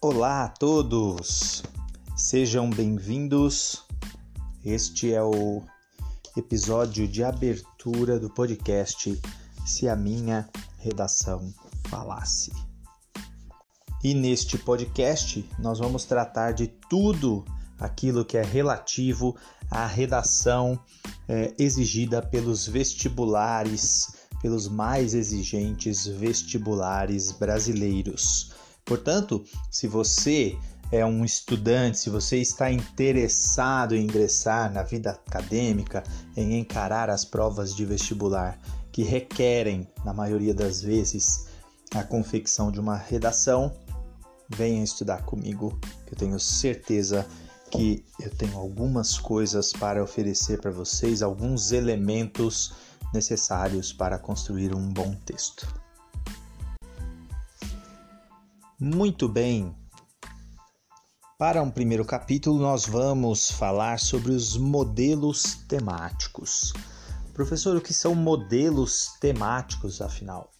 Olá a todos, sejam bem-vindos. Este é o episódio de abertura do podcast Se a Minha Redação Falasse. E neste podcast nós vamos tratar de tudo aquilo que é relativo à redação é, exigida pelos vestibulares, pelos mais exigentes vestibulares brasileiros. Portanto, se você é um estudante, se você está interessado em ingressar na vida acadêmica, em encarar as provas de vestibular que requerem, na maioria das vezes, a confecção de uma redação, venha estudar comigo, que eu tenho certeza que eu tenho algumas coisas para oferecer para vocês, alguns elementos necessários para construir um bom texto. Muito bem. Para um primeiro capítulo, nós vamos falar sobre os modelos temáticos. Professor, o que são modelos temáticos, afinal?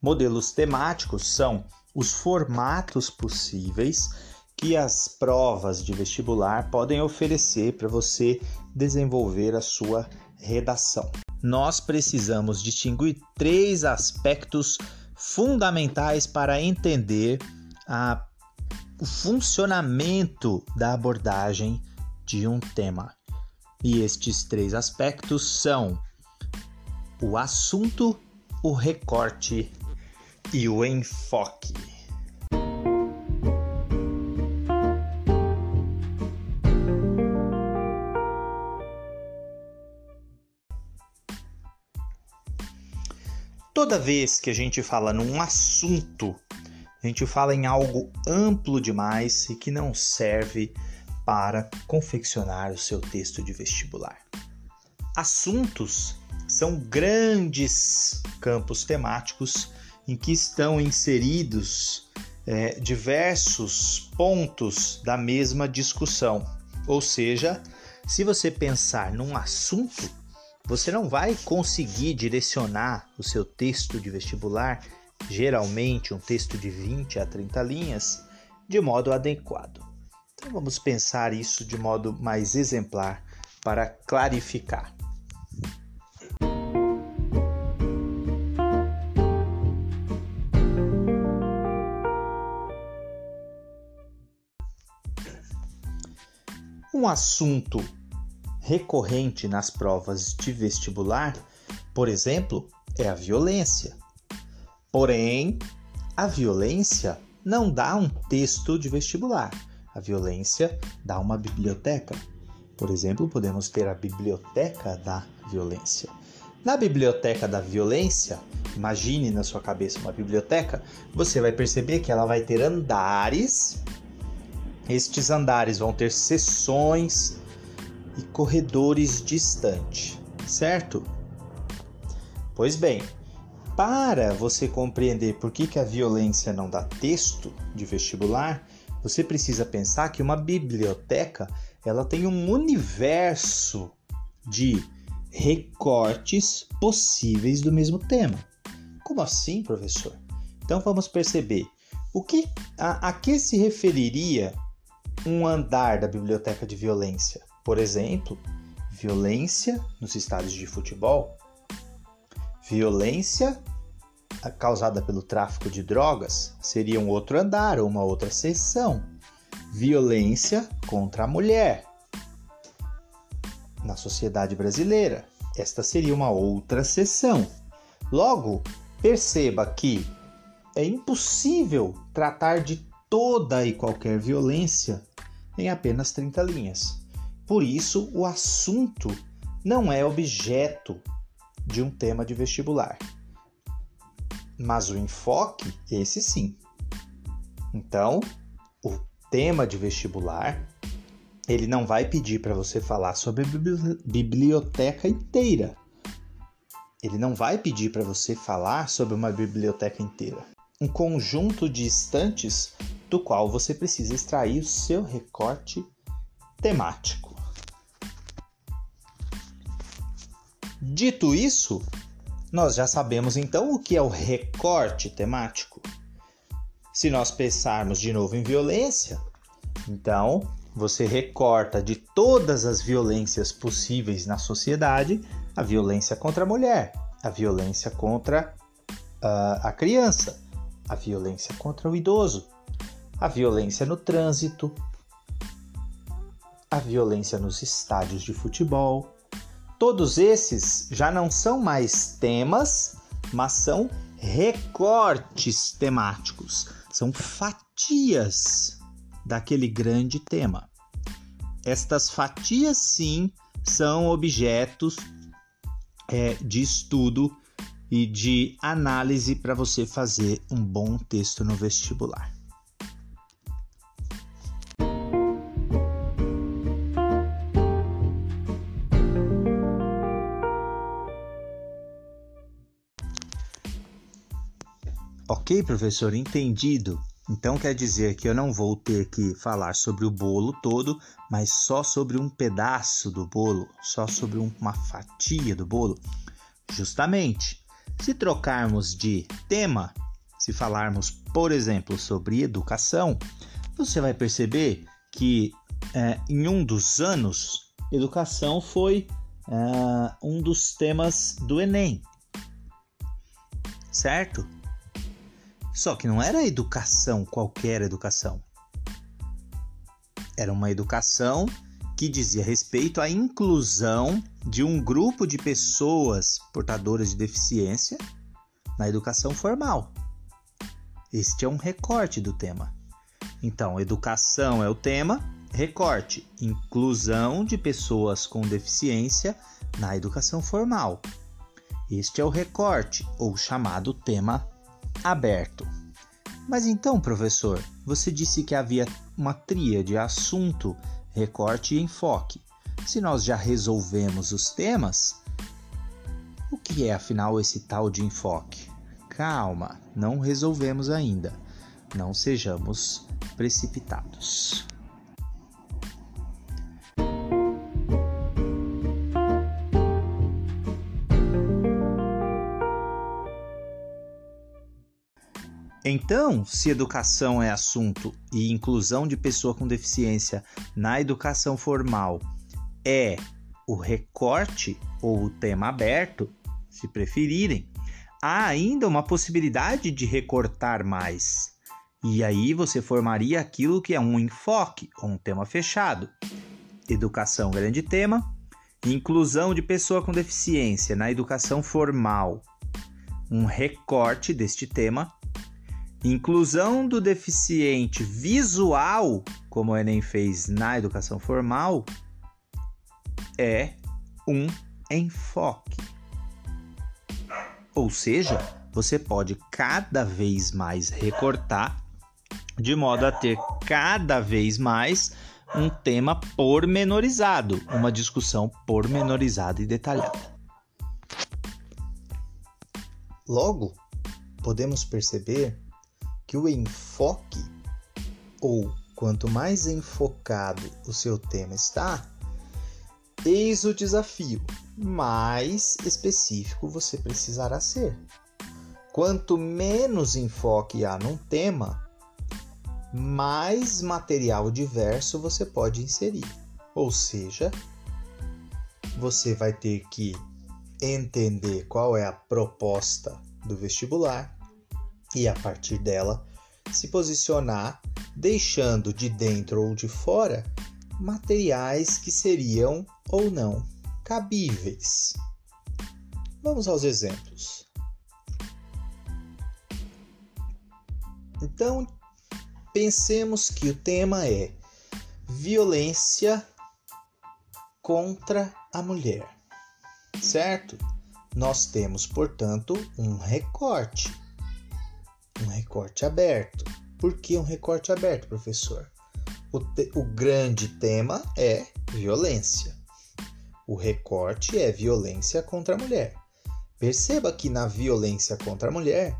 Modelos temáticos são os formatos possíveis que as provas de vestibular podem oferecer para você desenvolver a sua redação. Nós precisamos distinguir três aspectos fundamentais para entender a, o funcionamento da abordagem de um tema. E estes três aspectos são o assunto, o recorte e o enfoque. Toda vez que a gente fala num assunto, a gente fala em algo amplo demais e que não serve para confeccionar o seu texto de vestibular. Assuntos são grandes campos temáticos em que estão inseridos é, diversos pontos da mesma discussão. Ou seja, se você pensar num assunto, você não vai conseguir direcionar o seu texto de vestibular, geralmente um texto de 20 a 30 linhas, de modo adequado. Então vamos pensar isso de modo mais exemplar para clarificar. Um assunto recorrente nas provas de vestibular, por exemplo, é a violência. Porém, a violência não dá um texto de vestibular. A violência dá uma biblioteca. Por exemplo, podemos ter a biblioteca da violência. Na biblioteca da violência, imagine na sua cabeça uma biblioteca, você vai perceber que ela vai ter andares. Estes andares vão ter seções e corredores distantes, certo? Pois bem, para você compreender por que, que a violência não dá texto de vestibular, você precisa pensar que uma biblioteca ela tem um universo de recortes possíveis do mesmo tema. Como assim, professor? Então vamos perceber o que a, a que se referiria um andar da biblioteca de violência. Por exemplo, violência nos estádios de futebol, violência causada pelo tráfico de drogas seria um outro andar ou uma outra seção. Violência contra a mulher na sociedade brasileira, esta seria uma outra seção. Logo, perceba que é impossível tratar de toda e qualquer violência em apenas 30 linhas. Por isso, o assunto não é objeto de um tema de vestibular. Mas o enfoque, esse sim. Então, o tema de vestibular, ele não vai pedir para você falar sobre biblioteca inteira. Ele não vai pedir para você falar sobre uma biblioteca inteira. Um conjunto de estantes do qual você precisa extrair o seu recorte temático. Dito isso, nós já sabemos então o que é o recorte temático. Se nós pensarmos de novo em violência, então você recorta de todas as violências possíveis na sociedade a violência contra a mulher, a violência contra uh, a criança, a violência contra o idoso, a violência no trânsito, a violência nos estádios de futebol. Todos esses já não são mais temas, mas são recortes temáticos, são fatias daquele grande tema. Estas fatias, sim, são objetos é, de estudo e de análise para você fazer um bom texto no vestibular. Ok, professor, entendido. Então quer dizer que eu não vou ter que falar sobre o bolo todo, mas só sobre um pedaço do bolo, só sobre uma fatia do bolo? Justamente. Se trocarmos de tema, se falarmos, por exemplo, sobre educação, você vai perceber que é, em um dos anos, educação foi é, um dos temas do Enem, certo? Só que não era educação, qualquer educação. Era uma educação que dizia respeito à inclusão de um grupo de pessoas portadoras de deficiência na educação formal. Este é um recorte do tema. Então, educação é o tema, recorte, inclusão de pessoas com deficiência na educação formal. Este é o recorte, ou chamado tema aberto. Mas então, professor, você disse que havia uma tríade assunto, recorte e enfoque. Se nós já resolvemos os temas, o que é afinal esse tal de enfoque? Calma, não resolvemos ainda. Não sejamos precipitados. Então, se educação é assunto e inclusão de pessoa com deficiência na educação formal é o recorte ou o tema aberto, se preferirem, há ainda uma possibilidade de recortar mais. E aí você formaria aquilo que é um enfoque ou um tema fechado. Educação, grande tema. Inclusão de pessoa com deficiência na educação formal. Um recorte deste tema Inclusão do deficiente visual, como o Enem fez na educação formal, é um enfoque. Ou seja, você pode cada vez mais recortar de modo a ter cada vez mais um tema pormenorizado, uma discussão pormenorizada e detalhada. Logo, podemos perceber que o enfoque, ou quanto mais enfocado o seu tema está, eis o desafio, mais específico você precisará ser. Quanto menos enfoque há num tema, mais material diverso você pode inserir. Ou seja, você vai ter que entender qual é a proposta do vestibular, e a partir dela se posicionar, deixando de dentro ou de fora materiais que seriam ou não cabíveis. Vamos aos exemplos. Então, pensemos que o tema é violência contra a mulher, certo? Nós temos, portanto, um recorte recorte aberto. Por que um recorte aberto, professor? O, te, o grande tema é violência. O recorte é violência contra a mulher. Perceba que na violência contra a mulher,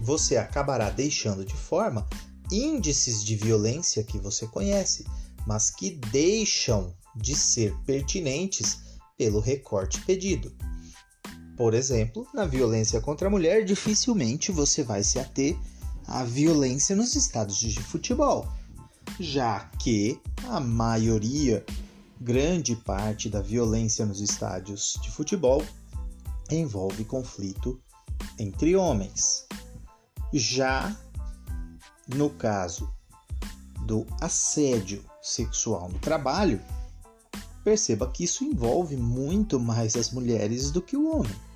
você acabará deixando de forma índices de violência que você conhece, mas que deixam de ser pertinentes pelo recorte pedido. Por exemplo, na violência contra a mulher, dificilmente você vai se ater a violência nos estádios de futebol, já que a maioria, grande parte da violência nos estádios de futebol envolve conflito entre homens. Já no caso do assédio sexual no trabalho, perceba que isso envolve muito mais as mulheres do que o homem.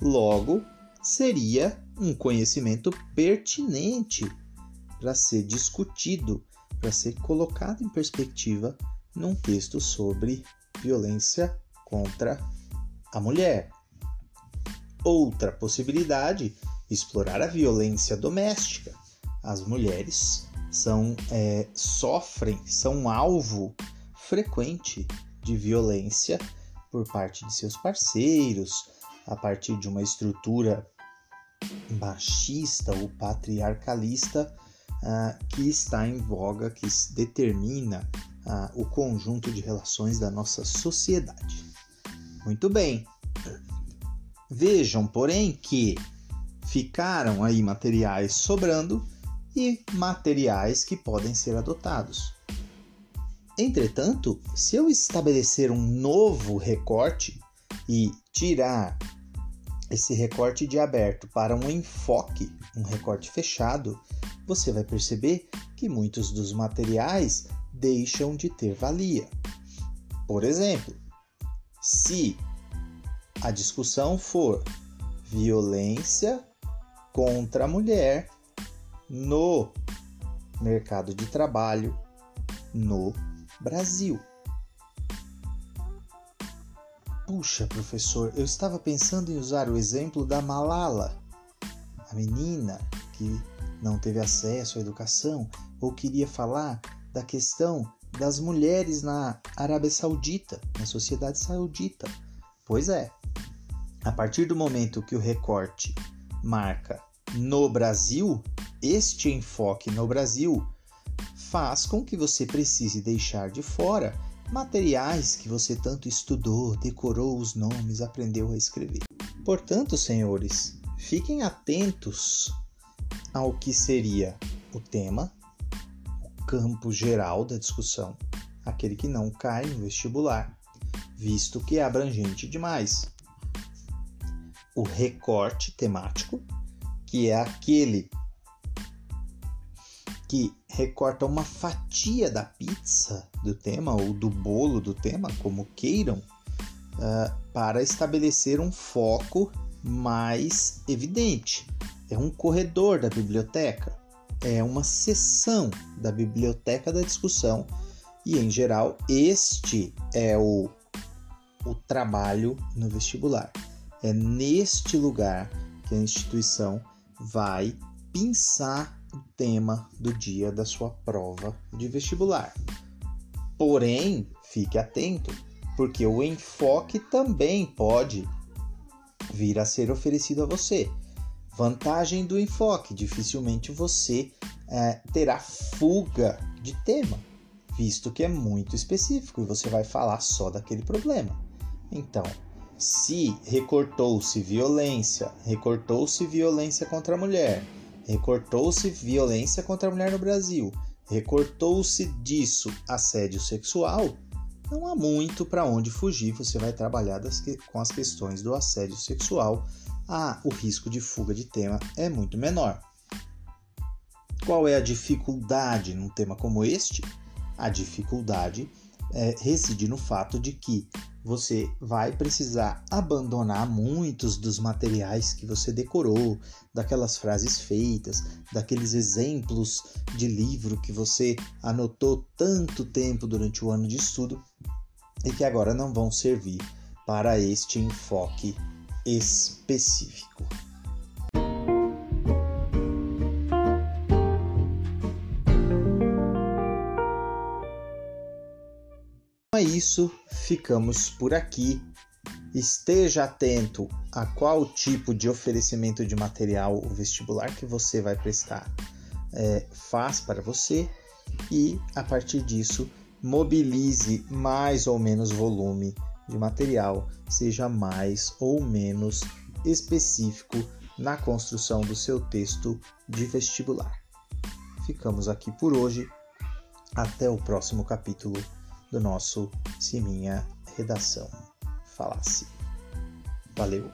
Logo, seria um conhecimento pertinente para ser discutido, para ser colocado em perspectiva num texto sobre violência contra a mulher. Outra possibilidade, explorar a violência doméstica. As mulheres são é, sofrem, são alvo frequente de violência por parte de seus parceiros, a partir de uma estrutura machista ou patriarcalista uh, que está em voga, que determina uh, o conjunto de relações da nossa sociedade. Muito bem. Vejam, porém, que ficaram aí materiais sobrando e materiais que podem ser adotados. Entretanto, se eu estabelecer um novo recorte e tirar esse recorte de aberto para um enfoque, um recorte fechado, você vai perceber que muitos dos materiais deixam de ter valia. Por exemplo, se a discussão for violência contra a mulher no mercado de trabalho no Brasil. Puxa, professor, eu estava pensando em usar o exemplo da Malala, a menina que não teve acesso à educação, ou queria falar da questão das mulheres na Arábia Saudita, na sociedade saudita. Pois é, a partir do momento que o recorte marca no Brasil, este enfoque no Brasil faz com que você precise deixar de fora materiais que você tanto estudou, decorou os nomes, aprendeu a escrever. Portanto, senhores, fiquem atentos ao que seria o tema, o campo geral da discussão, aquele que não cai no vestibular, visto que é abrangente demais. O recorte temático, que é aquele que recorta uma fatia da pizza do tema ou do bolo do tema, como queiram, uh, para estabelecer um foco mais evidente. É um corredor da biblioteca, é uma seção da biblioteca da discussão e, em geral, este é o, o trabalho no vestibular. É neste lugar que a instituição vai pensar o tema do dia da sua prova de vestibular. Porém, fique atento, porque o enfoque também pode vir a ser oferecido a você. Vantagem do enfoque: dificilmente você é, terá fuga de tema, visto que é muito específico e você vai falar só daquele problema. Então, se recortou-se violência, recortou-se violência contra a mulher, Recortou-se violência contra a mulher no Brasil. Recortou-se disso assédio sexual. Não há muito para onde fugir, você vai trabalhar que, com as questões do assédio sexual. Ah, o risco de fuga de tema é muito menor. Qual é a dificuldade num tema como este? A dificuldade reside no fato de que você vai precisar abandonar muitos dos materiais que você decorou, daquelas frases feitas, daqueles exemplos de livro que você anotou tanto tempo durante o ano de estudo e que agora não vão servir para este enfoque específico. Isso, ficamos por aqui. Esteja atento a qual tipo de oferecimento de material o vestibular que você vai prestar é, faz para você e, a partir disso, mobilize mais ou menos volume de material, seja mais ou menos específico na construção do seu texto de vestibular. Ficamos aqui por hoje. Até o próximo capítulo do nosso Se Minha Redação Falasse. Valeu!